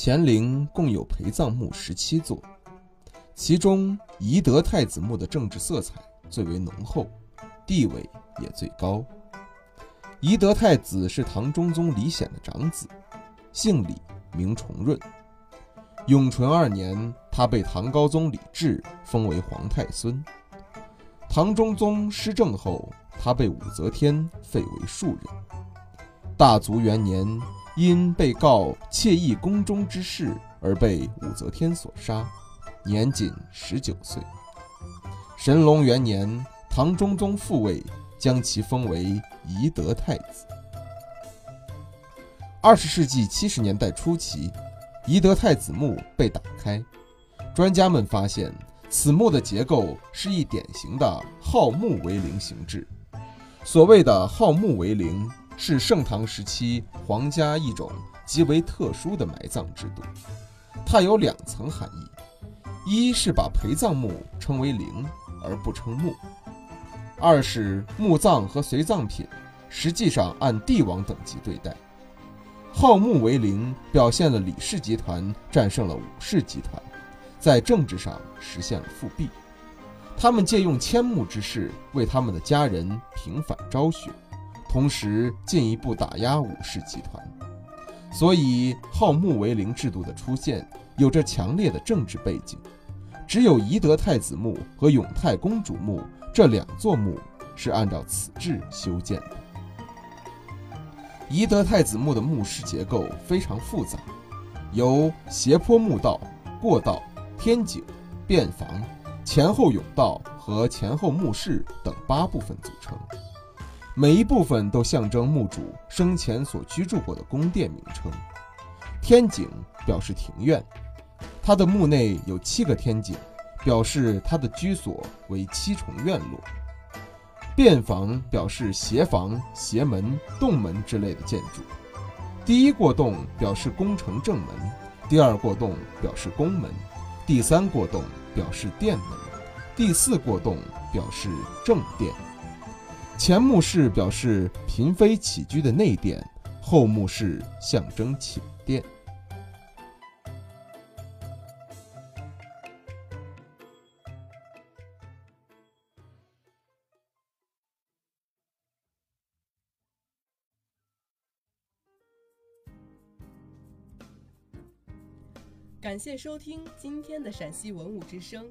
乾陵共有陪葬墓十七座，其中懿德太子墓的政治色彩最为浓厚，地位也最高。懿德太子是唐中宗李显的长子，姓李，名重润。永淳二年，他被唐高宗李治封为皇太孙。唐中宗失政后，他被武则天废为庶人。大足元年。因被告窃议宫中之事而被武则天所杀，年仅十九岁。神龙元年，唐中宗复位，将其封为懿德太子。二十世纪七十年代初期，懿德太子墓被打开，专家们发现此墓的结构是一典型的号墓为陵形制。所谓的号墓为陵。是盛唐时期皇家一种极为特殊的埋葬制度，它有两层含义：一是把陪葬墓称为陵而不称墓；二是墓葬和随葬品实际上按帝王等级对待。号墓为陵，表现了李氏集团战胜了武氏集团，在政治上实现了复辟。他们借用迁墓之事为他们的家人平反昭雪。同时进一步打压武氏集团，所以号墓为陵制度的出现有着强烈的政治背景。只有懿德太子墓和永泰公主墓这两座墓是按照此制修建的。懿德太子墓的墓室结构非常复杂，由斜坡墓道、过道、天井、便房、前后甬道和前后墓室等八部分组成。每一部分都象征墓主生前所居住过的宫殿名称。天井表示庭院，他的墓内有七个天井，表示他的居所为七重院落。便房表示斜房、斜门、洞门之类的建筑。第一过洞表示宫城正门，第二过洞表示宫门，第三过洞表示殿门，第四过洞表示正殿。前墓室表示嫔妃起居的内殿，后墓室象征寝殿。感谢收听今天的陕西文物之声。